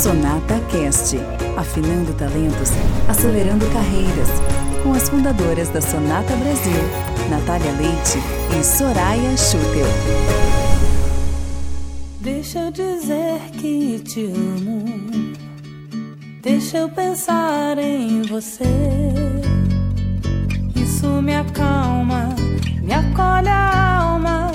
Sonata Cast, afinando talentos, acelerando carreiras, com as fundadoras da Sonata Brasil, Natália Leite e Soraya Schutel. Deixa eu dizer que te amo. Deixa eu pensar em você. Isso me acalma, me acolhe a alma.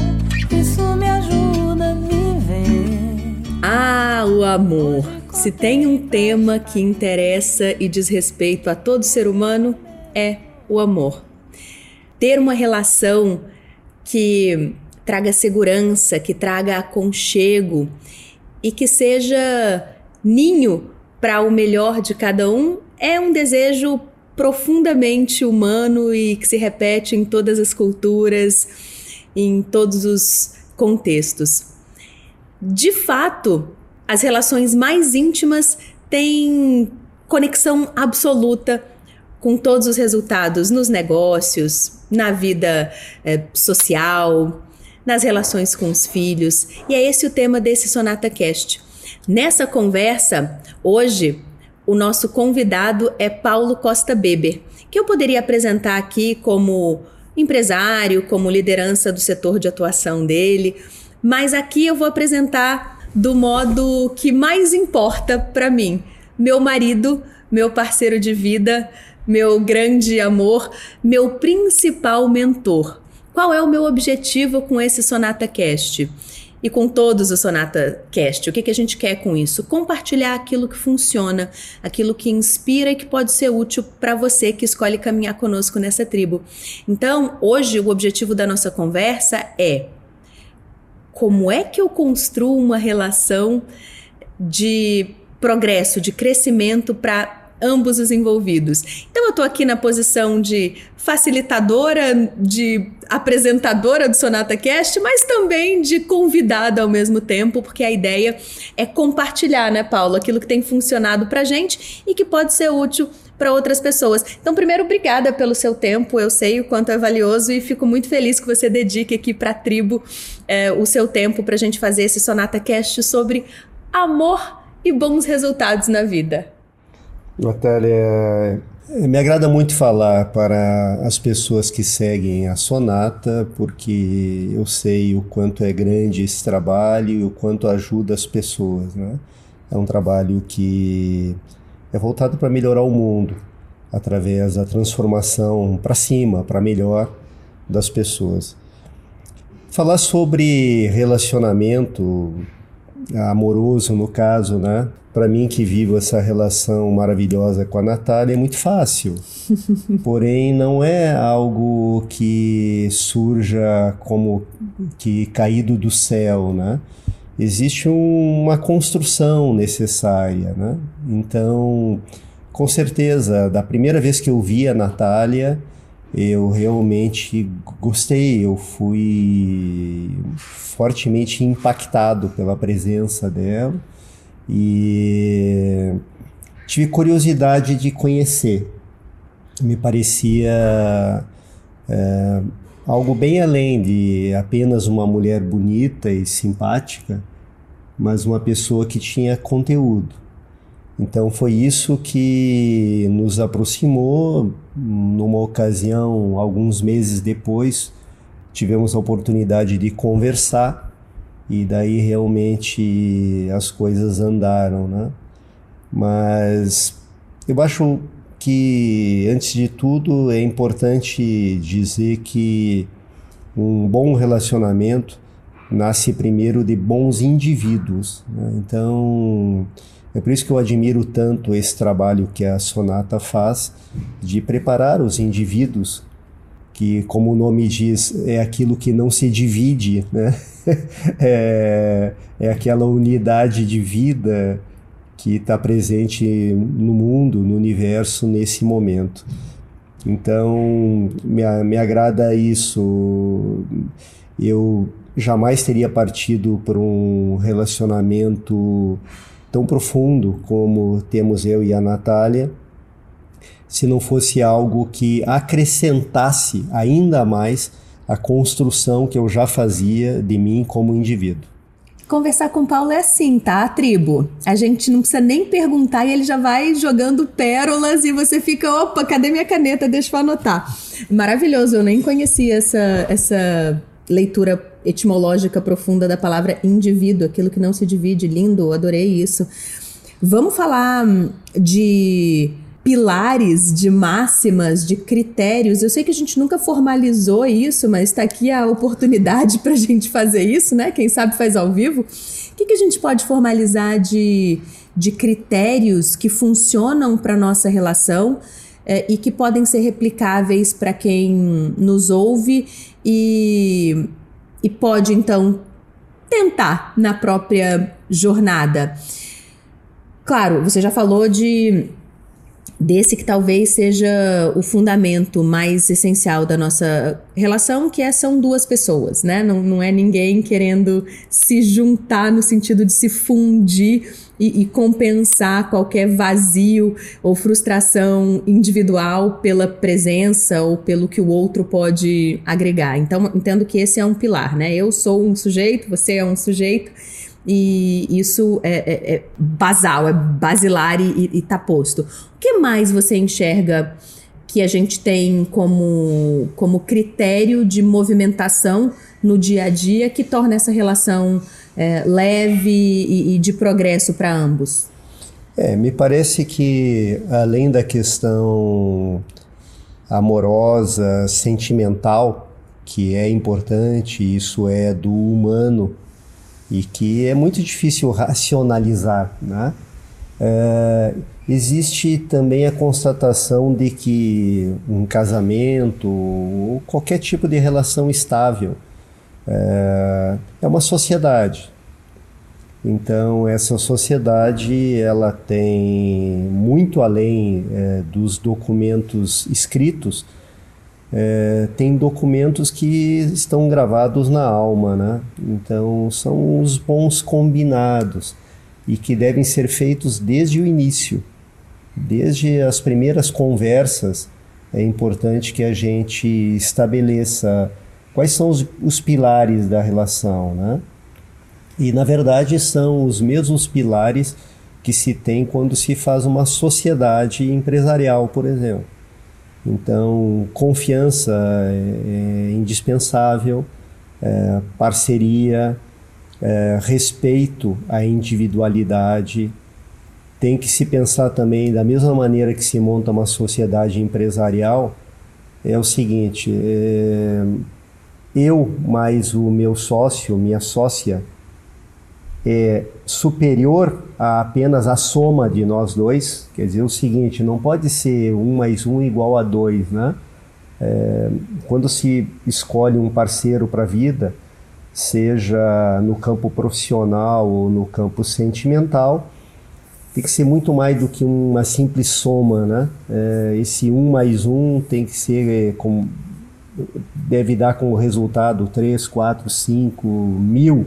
Isso me ajuda a viver. Ah, o amor. Se tem um tema que interessa e diz respeito a todo ser humano, é o amor. Ter uma relação que traga segurança, que traga aconchego e que seja ninho para o melhor de cada um é um desejo profundamente humano e que se repete em todas as culturas, em todos os contextos. De fato, as relações mais íntimas têm conexão absoluta com todos os resultados nos negócios, na vida é, social, nas relações com os filhos. E é esse o tema desse Sonata Cast. Nessa conversa, hoje, o nosso convidado é Paulo Costa Beber, que eu poderia apresentar aqui como empresário, como liderança do setor de atuação dele, mas aqui eu vou apresentar do modo que mais importa para mim, meu marido, meu parceiro de vida, meu grande amor, meu principal mentor. Qual é o meu objetivo com esse Sonata Cast? E com todos os Sonata Cast, o que, que a gente quer com isso? Compartilhar aquilo que funciona, aquilo que inspira e que pode ser útil para você que escolhe caminhar conosco nessa tribo. Então, hoje, o objetivo da nossa conversa é como é que eu construo uma relação de progresso, de crescimento para ambos os envolvidos. Então eu estou aqui na posição de facilitadora, de apresentadora do Sonata Cast, mas também de convidada ao mesmo tempo, porque a ideia é compartilhar, né, Paulo, aquilo que tem funcionado pra gente e que pode ser útil para outras pessoas. Então, primeiro, obrigada pelo seu tempo. Eu sei o quanto é valioso e fico muito feliz que você dedique aqui para a tribo é, o seu tempo para a gente fazer esse Sonata Cast sobre amor e bons resultados na vida. Natália, me agrada muito falar para as pessoas que seguem a Sonata, porque eu sei o quanto é grande esse trabalho e o quanto ajuda as pessoas. Né? É um trabalho que é voltado para melhorar o mundo, através da transformação para cima, para melhor das pessoas. Falar sobre relacionamento amoroso, no caso, né? para mim que vivo essa relação maravilhosa com a Natália é muito fácil. Porém, não é algo que surja como que caído do céu, né? Existe um, uma construção necessária, né? Então, com certeza, da primeira vez que eu vi a Natália, eu realmente gostei, eu fui fortemente impactado pela presença dela e tive curiosidade de conhecer. Me parecia é, algo bem além de apenas uma mulher bonita e simpática, mas uma pessoa que tinha conteúdo. Então foi isso que nos aproximou. Numa ocasião, alguns meses depois, tivemos a oportunidade de conversar e daí realmente as coisas andaram, né? Mas eu acho que antes de tudo é importante dizer que um bom relacionamento nasce primeiro de bons indivíduos. Né? Então é por isso que eu admiro tanto esse trabalho que a Sonata faz de preparar os indivíduos que, como o nome diz, é aquilo que não se divide, né? é, é aquela unidade de vida que está presente no mundo, no universo, nesse momento. Então, me, me agrada isso. Eu jamais teria partido por um relacionamento tão profundo como temos eu e a Natália se não fosse algo que acrescentasse ainda mais a construção que eu já fazia de mim como indivíduo. Conversar com o Paulo é assim, tá? Tribo. A gente não precisa nem perguntar e ele já vai jogando pérolas e você fica, opa, cadê minha caneta? Deixa eu anotar. Maravilhoso, eu nem conhecia essa, essa leitura etimológica profunda da palavra indivíduo, aquilo que não se divide. Lindo, adorei isso. Vamos falar de pilares, de máximas, de critérios. Eu sei que a gente nunca formalizou isso, mas está aqui a oportunidade para a gente fazer isso, né? Quem sabe faz ao vivo. O que, que a gente pode formalizar de, de critérios que funcionam para nossa relação é, e que podem ser replicáveis para quem nos ouve e, e pode então tentar na própria jornada? Claro, você já falou de desse que talvez seja o fundamento mais essencial da nossa relação, que é, são duas pessoas, né? Não, não é ninguém querendo se juntar no sentido de se fundir e, e compensar qualquer vazio ou frustração individual pela presença ou pelo que o outro pode agregar. Então, entendo que esse é um pilar, né? Eu sou um sujeito, você é um sujeito e isso é, é, é basal, é basilar e, está posto. O que mais você enxerga que a gente tem como, como critério de movimentação no dia a dia que torna essa relação é, leve e, e de progresso para ambos? É, me parece que além da questão amorosa, sentimental, que é importante, isso é do humano, e que é muito difícil racionalizar. Né? É, existe também a constatação de que um casamento ou qualquer tipo de relação estável é, é uma sociedade. Então essa sociedade ela tem muito além é, dos documentos escritos é, tem documentos que estão gravados na alma, né? Então são os bons combinados e que devem ser feitos desde o início, desde as primeiras conversas. É importante que a gente estabeleça quais são os, os pilares da relação, né? E na verdade são os mesmos pilares que se tem quando se faz uma sociedade empresarial, por exemplo. Então, confiança é, é indispensável, é, parceria, é, respeito à individualidade. Tem que se pensar também, da mesma maneira que se monta uma sociedade empresarial, é o seguinte: é, eu mais o meu sócio, minha sócia, é superior a apenas a soma de nós dois, quer dizer o seguinte, não pode ser um mais um igual a dois, né? É, quando se escolhe um parceiro para a vida, seja no campo profissional ou no campo sentimental, tem que ser muito mais do que uma simples soma, né? É, esse um mais um tem que ser é, com, deve dar como resultado três, quatro, cinco, mil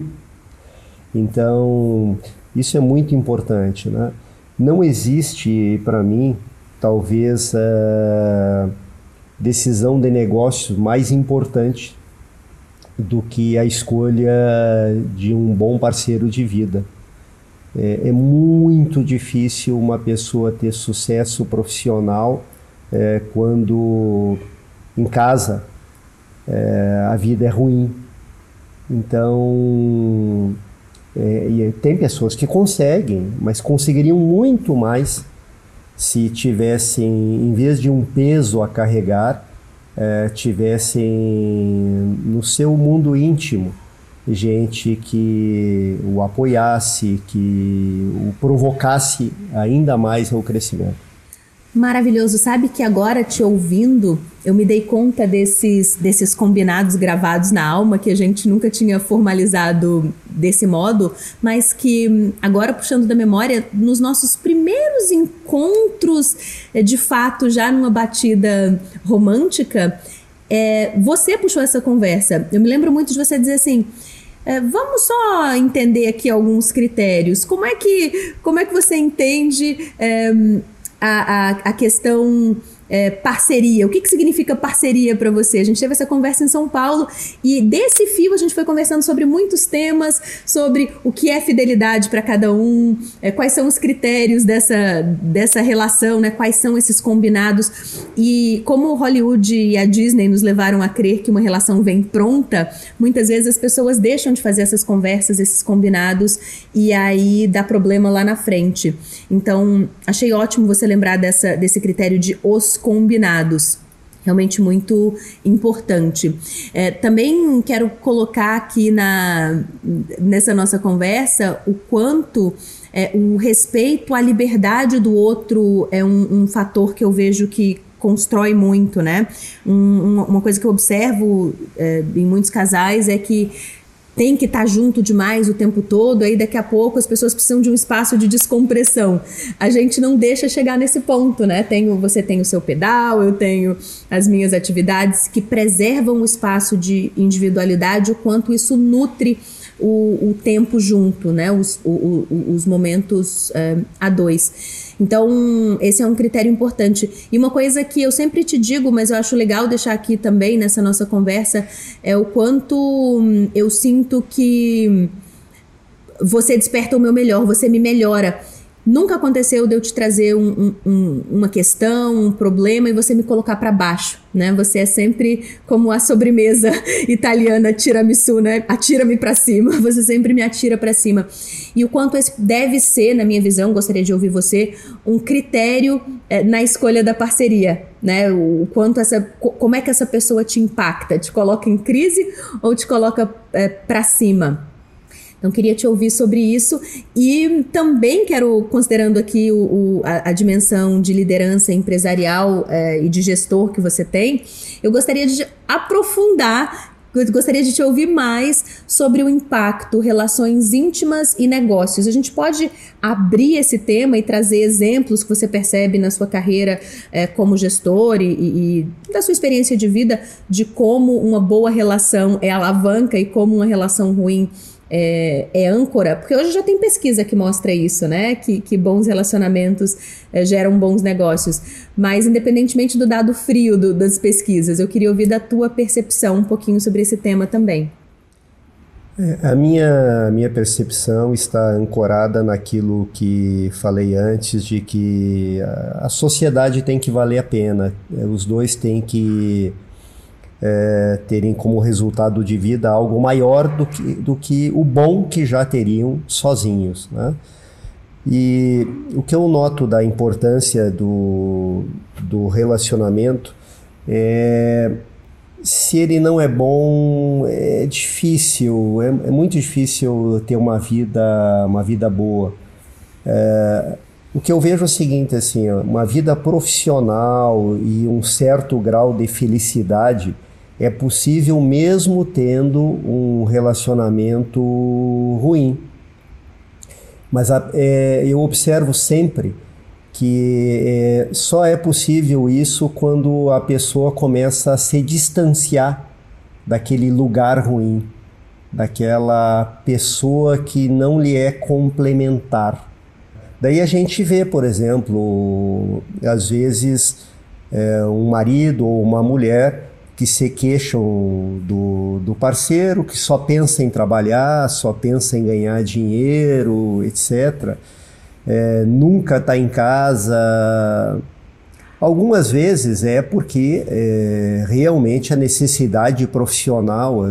então, isso é muito importante. Né? Não existe, para mim, talvez, a decisão de negócios mais importante do que a escolha de um bom parceiro de vida. É, é muito difícil uma pessoa ter sucesso profissional é, quando em casa é, a vida é ruim. Então, é, e tem pessoas que conseguem, mas conseguiriam muito mais se tivessem, em vez de um peso a carregar, é, tivessem no seu mundo íntimo gente que o apoiasse, que o provocasse ainda mais ao crescimento. Maravilhoso. Sabe que agora te ouvindo, eu me dei conta desses, desses combinados gravados na alma que a gente nunca tinha formalizado desse modo, mas que agora puxando da memória, nos nossos primeiros encontros, eh, de fato, já numa batida romântica, é, você puxou essa conversa. Eu me lembro muito de você dizer assim. É, vamos só entender aqui alguns critérios. Como é que, como é que você entende a, a, a questão é, parceria? O que, que significa parceria para você? A gente teve essa conversa em São Paulo e desse fio a gente foi conversando sobre muitos temas, sobre o que é fidelidade para cada um, é, quais são os critérios dessa, dessa relação, né? quais são esses combinados. E como Hollywood e a Disney nos levaram a crer que uma relação vem pronta, muitas vezes as pessoas deixam de fazer essas conversas, esses combinados, e aí dá problema lá na frente. Então, achei ótimo você lembrar dessa, desse critério de os combinados realmente muito importante. É, também quero colocar aqui na, nessa nossa conversa o quanto é, o respeito à liberdade do outro é um, um fator que eu vejo que constrói muito, né? Um, uma coisa que eu observo é, em muitos casais é que tem que estar tá junto demais o tempo todo, aí daqui a pouco as pessoas precisam de um espaço de descompressão. A gente não deixa chegar nesse ponto, né? Tenho, você tem o seu pedal, eu tenho as minhas atividades que preservam o espaço de individualidade, o quanto isso nutre o, o tempo junto, né? Os, o, o, os momentos uh, a dois. Então, esse é um critério importante. E uma coisa que eu sempre te digo, mas eu acho legal deixar aqui também nessa nossa conversa, é o quanto hum, eu sinto que você desperta o meu melhor, você me melhora. Nunca aconteceu de eu te trazer um, um, uma questão, um problema e você me colocar para baixo, né? Você é sempre como a sobremesa italiana tiramisu, né? Atira-me para cima. Você sempre me atira para cima. E o quanto esse deve ser, na minha visão, gostaria de ouvir você, um critério é, na escolha da parceria, né? O quanto essa, como é que essa pessoa te impacta? Te coloca em crise ou te coloca é, para cima? Então, queria te ouvir sobre isso. E também quero, considerando aqui o, o a, a, dimensão de liderança empresarial é, e de gestor que você tem, eu gostaria de aprofundar gostaria de te ouvir mais sobre o impacto, relações íntimas e negócios. A gente pode abrir esse tema e trazer exemplos que você percebe na sua carreira é, como gestor e, e, da sua experiência de vida de como uma boa relação é alavanca e como uma relação ruim é, é, âncora, porque hoje já tem pesquisa que mostra isso, né? Que, que bons relacionamentos é, geram bons negócios. Mas, independentemente do dado frio do, das pesquisas, eu queria ouvir da tua percepção um pouquinho sobre esse tema também. É, a minha, minha percepção está ancorada naquilo que falei antes, de que a, a sociedade tem que valer a pena, é, os dois têm que é, terem como resultado de vida algo maior do que, do que o bom que já teriam sozinhos. Né? E o que eu noto da importância do, do relacionamento é se ele não é bom, é difícil, é, é muito difícil ter uma vida, uma vida boa. É, o que eu vejo é o seguinte, assim, uma vida profissional e um certo grau de felicidade é possível mesmo tendo um relacionamento ruim. Mas é, eu observo sempre que é, só é possível isso quando a pessoa começa a se distanciar daquele lugar ruim, daquela pessoa que não lhe é complementar. Daí a gente vê, por exemplo, às vezes é, um marido ou uma mulher que se queixam do, do parceiro, que só pensa em trabalhar, só pensa em ganhar dinheiro, etc. É, nunca está em casa. Algumas vezes é porque é, realmente a necessidade profissional é,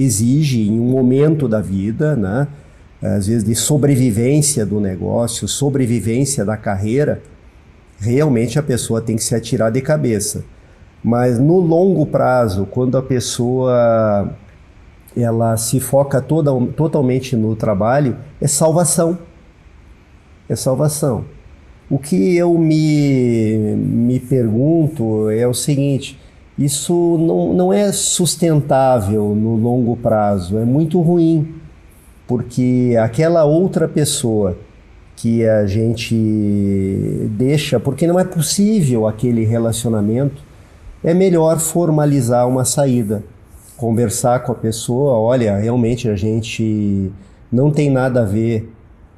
exige em um momento da vida, né? às vezes de sobrevivência do negócio, sobrevivência da carreira, realmente a pessoa tem que se atirar de cabeça. Mas no longo prazo, quando a pessoa ela se foca toda, totalmente no trabalho, é salvação. É salvação. O que eu me, me pergunto é o seguinte: isso não, não é sustentável no longo prazo, é muito ruim, porque aquela outra pessoa que a gente deixa, porque não é possível aquele relacionamento é melhor formalizar uma saída, conversar com a pessoa, olha, realmente a gente não tem nada a ver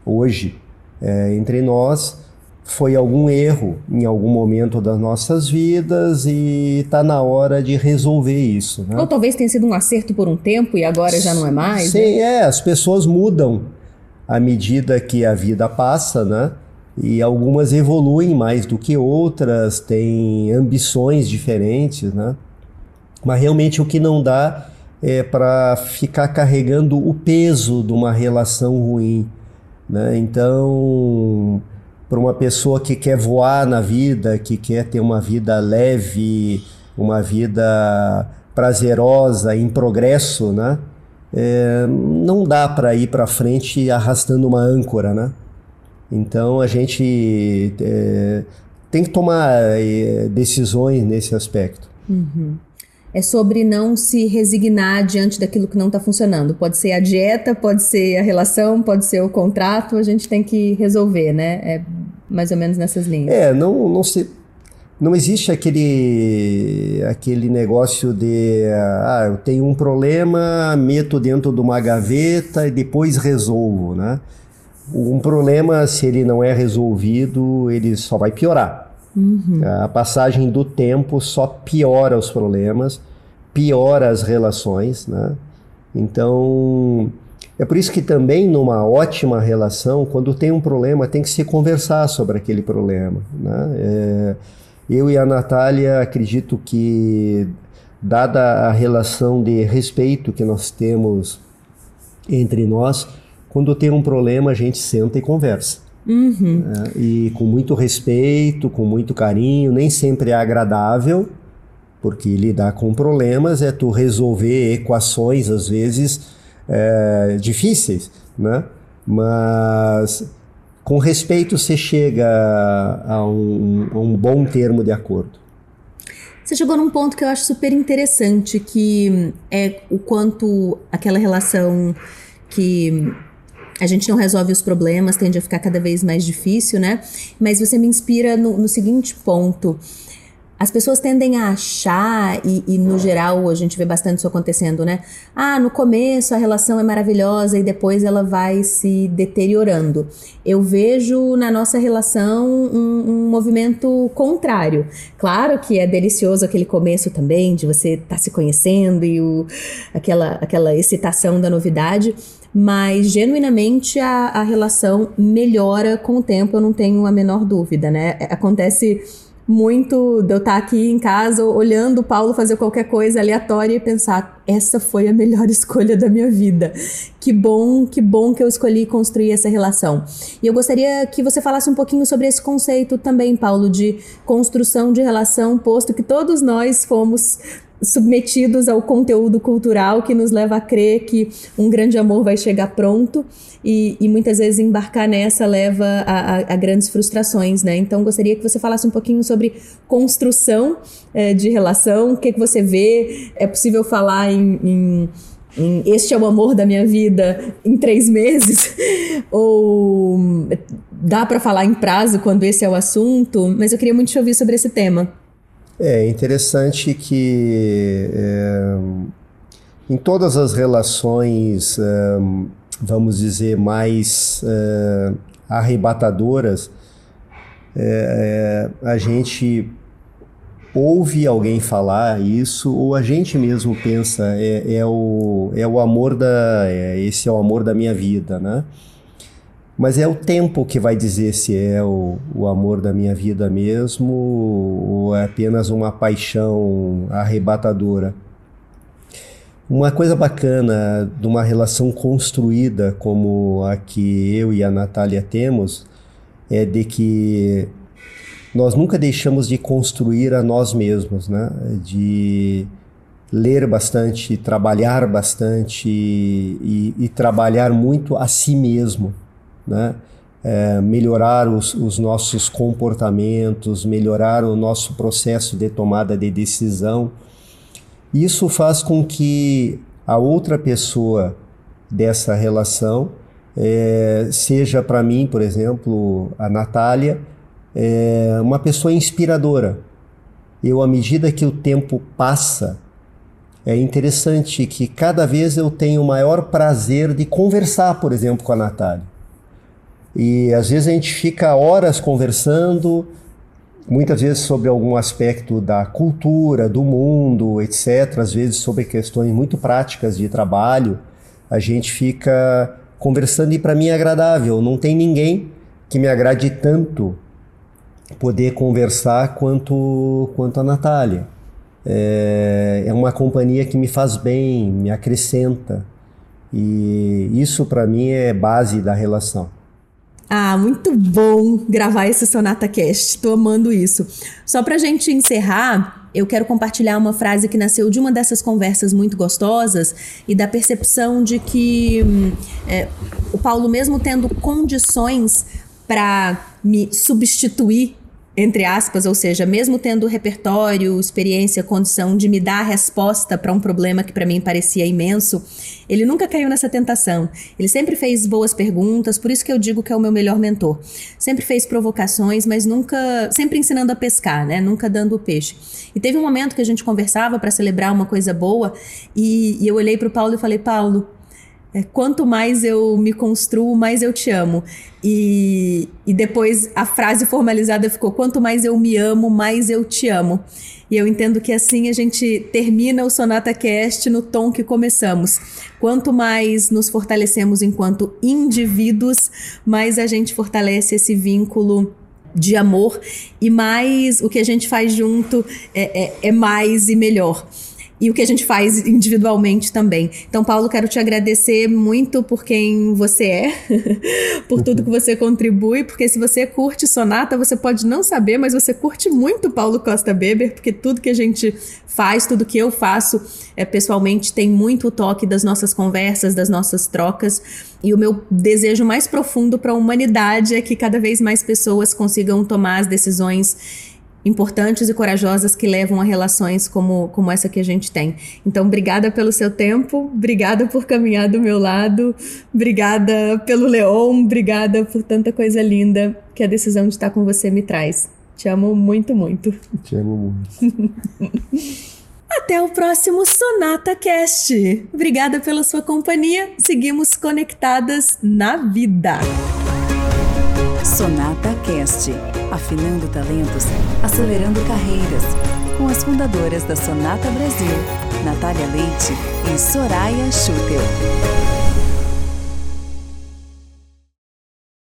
hoje é, entre nós, foi algum erro em algum momento das nossas vidas e está na hora de resolver isso. Né? Ou talvez tenha sido um acerto por um tempo e agora já não é mais. Sim, né? é, as pessoas mudam à medida que a vida passa, né? E algumas evoluem mais do que outras, têm ambições diferentes, né? Mas realmente o que não dá é para ficar carregando o peso de uma relação ruim, né? Então para uma pessoa que quer voar na vida, que quer ter uma vida leve, uma vida prazerosa, em progresso, né? É, não dá para ir para frente arrastando uma âncora, né? Então a gente é, tem que tomar é, decisões nesse aspecto. Uhum é sobre não se resignar diante daquilo que não está funcionando. Pode ser a dieta, pode ser a relação, pode ser o contrato, a gente tem que resolver, né? É mais ou menos nessas linhas. É, não, não se. Não existe aquele, aquele negócio de ah, eu tenho um problema, meto dentro de uma gaveta e depois resolvo, né? Um problema, se ele não é resolvido, ele só vai piorar. Uhum. A passagem do tempo só piora os problemas, piora as relações, né? Então, é por isso que também numa ótima relação, quando tem um problema, tem que se conversar sobre aquele problema, né? É, eu e a Natália acredito que, dada a relação de respeito que nós temos entre nós, quando tem um problema, a gente senta e conversa. Uhum. É, e com muito respeito, com muito carinho, nem sempre é agradável, porque lidar com problemas é tu resolver equações, às vezes, é, difíceis, né? Mas com respeito você chega a um, a um bom termo de acordo. Você chegou num ponto que eu acho super interessante, que é o quanto aquela relação que a gente não resolve os problemas, tende a ficar cada vez mais difícil, né? Mas você me inspira no, no seguinte ponto. As pessoas tendem a achar, e, e, no geral a gente vê bastante isso acontecendo, né? Ah, no começo a relação é maravilhosa e depois ela vai se deteriorando. Eu vejo na nossa relação um, um movimento contrário. Claro que é delicioso aquele começo também, de você estar tá se conhecendo e o, aquela, aquela excitação da novidade, mas genuinamente a, a relação melhora com o tempo, eu não tenho a menor dúvida, né? Acontece muito de eu estar aqui em casa olhando o Paulo fazer qualquer coisa aleatória e pensar: essa foi a melhor escolha da minha vida. Que bom, que bom que eu escolhi construir essa relação. E eu gostaria que você falasse um pouquinho sobre esse conceito também, Paulo, de construção de relação, posto que todos nós fomos submetidos ao conteúdo cultural que nos leva a crer que um grande amor vai chegar pronto e, e muitas vezes embarcar nessa leva a, a, a, grandes frustrações, né? Então gostaria que você falasse um pouquinho sobre construção é, de relação, o que, que você vê, é possível falar em, em este é o amor da minha vida em três meses? Ou dá para falar em prazo quando esse é o assunto? Mas eu queria muito te ouvir sobre esse tema. É interessante que é, em todas as relações, é, vamos dizer, mais é, arrebatadoras, é, é, a gente ouve alguém falar isso ou a gente mesmo pensa é, é o, é o amor da esse é o amor da minha vida, né? Mas é o tempo que vai dizer se é o, o amor da minha vida mesmo ou é apenas uma paixão arrebatadora. Uma coisa bacana de uma relação construída como a que eu e a Natália temos é de que nós nunca deixamos de construir a nós mesmos, né? De ler bastante, trabalhar bastante e, e trabalhar muito a si mesmo né? É, melhorar os, os, nossos comportamentos, melhorar o nosso processo de tomada de decisão. Isso faz com que a outra pessoa dessa relação é, seja para mim, por exemplo, a Natália, é, uma pessoa inspiradora. Eu, à medida que o tempo passa, é interessante que cada vez eu tenho maior prazer de conversar, por exemplo, com a Natália E às vezes a gente fica horas conversando, muitas vezes sobre algum aspecto da cultura, do mundo, etc. Às vezes sobre questões muito práticas de trabalho. A gente fica conversando e para mim é agradável. Não tem ninguém que me agrade tanto poder conversar quanto, quanto a Natália. É, é uma companhia que me faz bem, me acrescenta. E isso para mim é base da relação. Ah, muito bom gravar esse Sonata Cast. Tô amando isso. Só pra gente encerrar, eu quero compartilhar uma frase que nasceu de uma dessas conversas muito gostosas e da percepção de que hum, é, o Paulo, mesmo tendo condições para me substituir entre aspas, ou seja, mesmo tendo repertório, experiência, condição de me dar a resposta para um problema que para mim parecia imenso, ele nunca caiu nessa tentação. Ele sempre fez boas perguntas, por isso que eu digo que é o meu melhor mentor. Sempre fez provocações, mas nunca, sempre ensinando a pescar, né? Nunca dando o peixe. E teve um momento que a gente conversava para celebrar uma coisa boa e, e eu olhei para o Paulo e falei: Paulo, quanto mais eu me construo, mais eu te amo. E, e depois a frase formalizada ficou: quanto mais eu me amo, mais eu te amo. E eu entendo que assim a gente termina o Sonata Cast no tom que começamos. Quanto mais nos fortalecemos enquanto indivíduos, mais a gente fortalece esse vínculo de amor e mais o que a gente faz junto é, é, é mais e melhor e o que a gente faz individualmente também. Então, Paulo, quero te agradecer muito por quem você é, por tudo que você contribui, porque se você curte Sonata, você pode não saber, mas você curte muito Paulo Costa Beber, porque tudo que a gente faz, tudo que eu faço é, pessoalmente tem muito o toque das nossas conversas, das nossas trocas. E o meu desejo mais profundo para a humanidade é que cada vez mais pessoas consigam tomar as decisões importantes e corajosas que levam a relações como, como essa que a gente tem. Então, obrigada pelo seu tempo, obrigada por caminhar do meu lado, obrigada pelo Leon, obrigada por tanta coisa linda que a decisão de estar com você me traz. Te amo muito, muito. Te amo muito. Até o próximo Sonata Cast. Obrigada pela sua companhia. Seguimos conectadas na vida. Sonata Cast, afinando talentos, acelerando carreiras, com as fundadoras da Sonata Brasil, Natália Leite e Soraya Schutel.